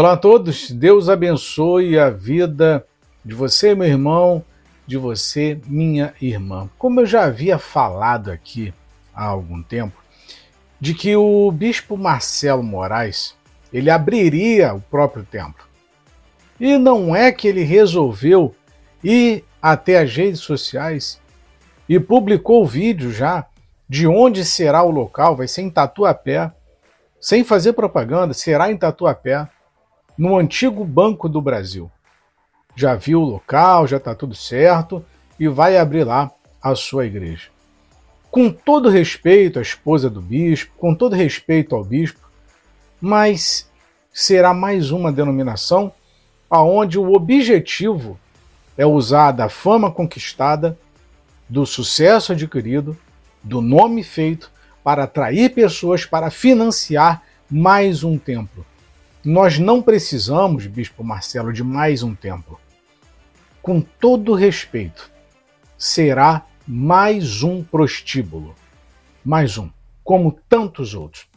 Olá a todos, Deus abençoe a vida de você, meu irmão, de você, minha irmã. Como eu já havia falado aqui há algum tempo, de que o bispo Marcelo Moraes, ele abriria o próprio templo. E não é que ele resolveu ir até as redes sociais e publicou o vídeo já de onde será o local, vai ser em Tatuapé, sem fazer propaganda, será em Tatuapé no antigo Banco do Brasil. Já viu o local, já está tudo certo e vai abrir lá a sua igreja. Com todo respeito à esposa do bispo, com todo respeito ao bispo, mas será mais uma denominação aonde o objetivo é usar da fama conquistada, do sucesso adquirido, do nome feito para atrair pessoas para financiar mais um templo. Nós não precisamos, Bispo Marcelo, de mais um templo. Com todo respeito, será mais um prostíbulo. Mais um, como tantos outros.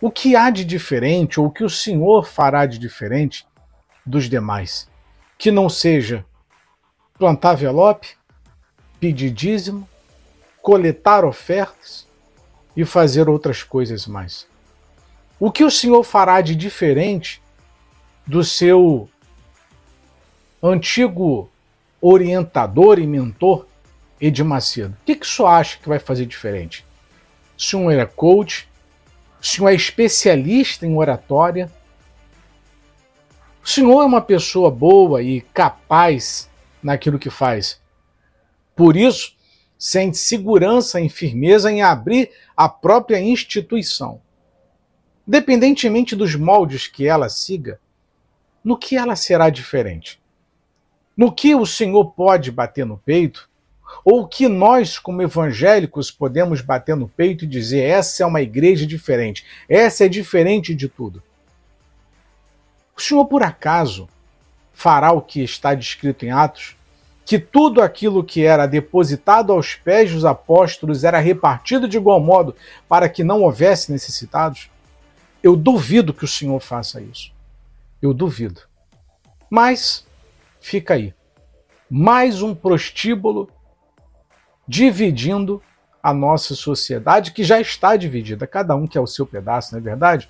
O que há de diferente, ou o que o Senhor fará de diferente dos demais? Que não seja plantar envelope, pedir dízimo, coletar ofertas e fazer outras coisas mais. O que o Senhor fará de diferente do seu antigo orientador e mentor, Ed Macedo? O que, que o senhor acha que vai fazer diferente? O senhor é coach? O senhor é especialista em oratória? O senhor é uma pessoa boa e capaz naquilo que faz. Por isso, sente segurança e firmeza em abrir a própria instituição independentemente dos moldes que ela siga, no que ela será diferente? No que o Senhor pode bater no peito? Ou que nós, como evangélicos, podemos bater no peito e dizer: essa é uma igreja diferente, essa é diferente de tudo? O Senhor, por acaso, fará o que está descrito em Atos? Que tudo aquilo que era depositado aos pés dos apóstolos era repartido de igual modo para que não houvesse necessitados? Eu duvido que o Senhor faça isso. Eu duvido. Mas fica aí. Mais um prostíbulo dividindo a nossa sociedade, que já está dividida. Cada um quer o seu pedaço, não é verdade?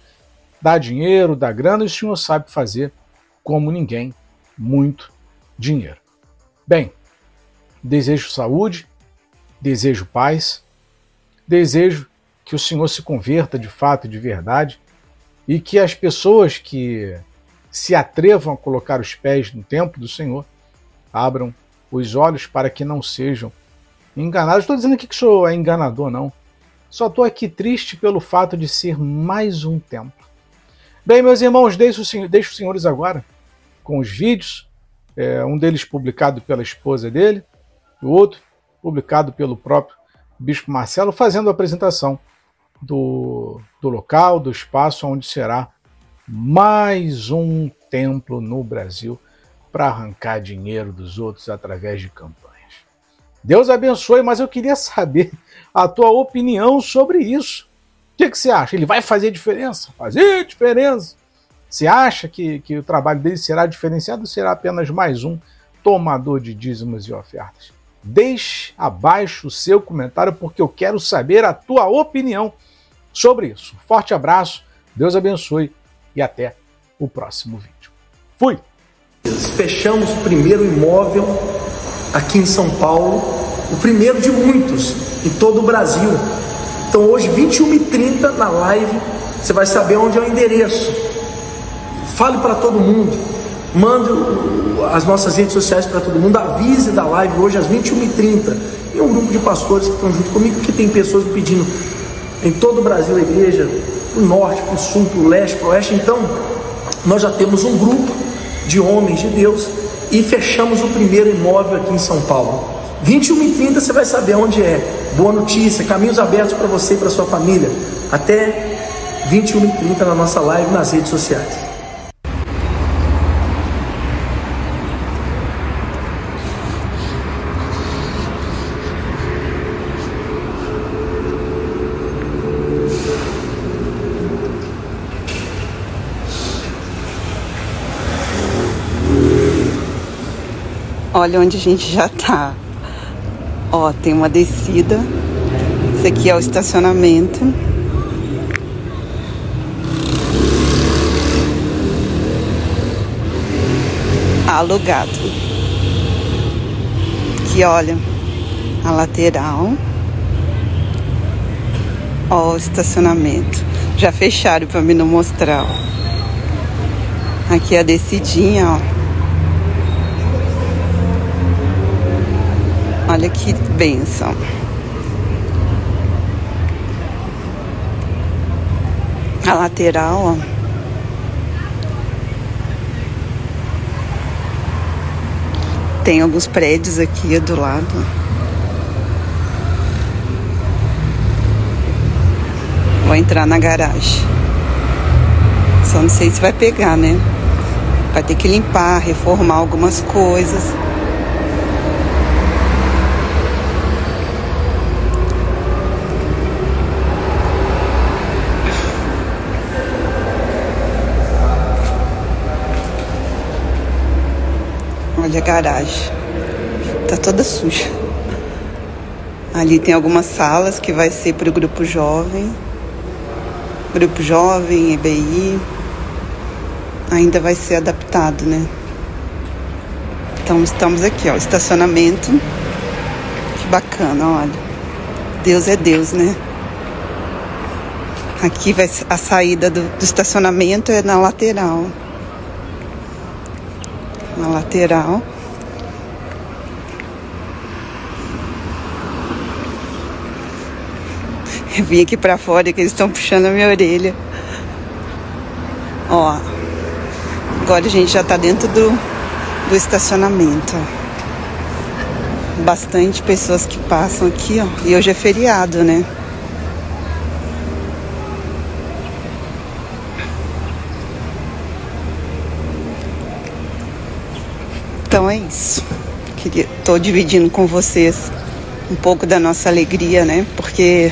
Dá dinheiro, dá grana, e o Senhor sabe fazer, como ninguém, muito dinheiro. Bem, desejo saúde, desejo paz, desejo que o Senhor se converta de fato e de verdade e que as pessoas que se atrevam a colocar os pés no templo do Senhor abram os olhos para que não sejam enganados. Estou dizendo aqui que sou é enganador, não. Só estou aqui triste pelo fato de ser mais um templo. Bem, meus irmãos, deixo, deixo os senhores agora com os vídeos, é, um deles publicado pela esposa dele, o outro publicado pelo próprio Bispo Marcelo, fazendo a apresentação do, do local, do espaço onde será mais um templo no Brasil para arrancar dinheiro dos outros através de campanhas. Deus abençoe, mas eu queria saber a tua opinião sobre isso. O que, que você acha? Ele vai fazer diferença? Fazer diferença? Você acha que, que o trabalho dele será diferenciado ou será apenas mais um tomador de dízimos e ofertas? Deixe abaixo o seu comentário porque eu quero saber a tua opinião sobre isso. Forte abraço, Deus abençoe e até o próximo vídeo. Fui! Fechamos o primeiro imóvel aqui em São Paulo, o primeiro de muitos em todo o Brasil. Então hoje, 21h30 na live, você vai saber onde é o endereço. Fale para todo mundo. Mande as nossas redes sociais para todo mundo. Avise da live hoje às 21h30. E um grupo de pastores que estão junto comigo, que tem pessoas pedindo em todo o Brasil a igreja, para o norte, para o sul, para o leste, para o oeste. Então, nós já temos um grupo de homens de Deus e fechamos o primeiro imóvel aqui em São Paulo. 21 e 30 você vai saber onde é. Boa notícia, caminhos abertos para você e para sua família. Até 21 e 30 na nossa live nas redes sociais. Olha onde a gente já tá. Ó, tem uma descida. Esse aqui é o estacionamento. Alugado. Aqui, olha, a lateral. Ó, o estacionamento. Já fecharam para mim não mostrar, ó. Aqui é a descidinha, ó. Olha que benção. A lateral, ó. Tem alguns prédios aqui do lado. Vou entrar na garagem. Só não sei se vai pegar, né? Vai ter que limpar, reformar algumas coisas. Olha a garagem. Tá toda suja. Ali tem algumas salas que vai ser para o grupo jovem. Grupo jovem, EBI. Ainda vai ser adaptado, né? Então estamos aqui, ó, estacionamento. Que bacana, olha. Deus é Deus, né? Aqui vai a saída do, do estacionamento é na lateral na lateral. Eu vim aqui pra fora que eles estão puxando a minha orelha. Ó, agora a gente já tá dentro do, do estacionamento. Bastante pessoas que passam aqui, ó. E hoje é feriado, né? Então é isso. Tô dividindo com vocês um pouco da nossa alegria, né? Porque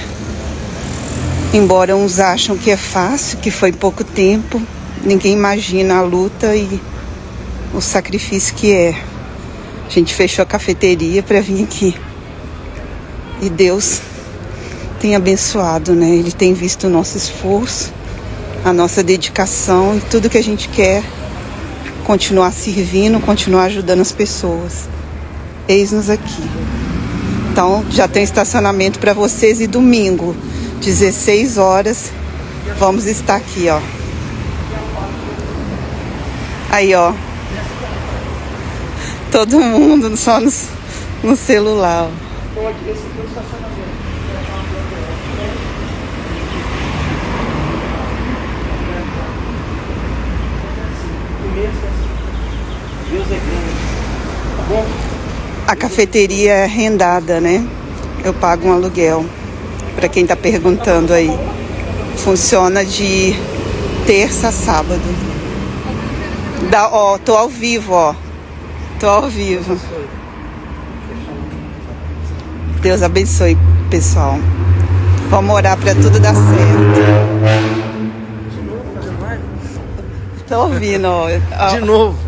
embora uns acham que é fácil, que foi pouco tempo, ninguém imagina a luta e o sacrifício que é. A gente fechou a cafeteria para vir aqui. E Deus tem abençoado, né? Ele tem visto o nosso esforço, a nossa dedicação e tudo que a gente quer continuar servindo, continuar ajudando as pessoas. Eis-nos aqui. Então, já tem estacionamento para vocês e domingo, 16 horas, vamos estar aqui, ó. Aí, ó. Todo mundo só no, no celular, ó. Esse aqui é o estacionamento. Deus é grande. Tá bom? A cafeteria é rendada, né? Eu pago um aluguel. Para quem tá perguntando aí. Funciona de terça a sábado. Da, ó, tô ao vivo, ó. Tô ao vivo. Deus abençoe, pessoal. Vamos orar para tudo dar certo. Tô ouvindo, ó. De novo.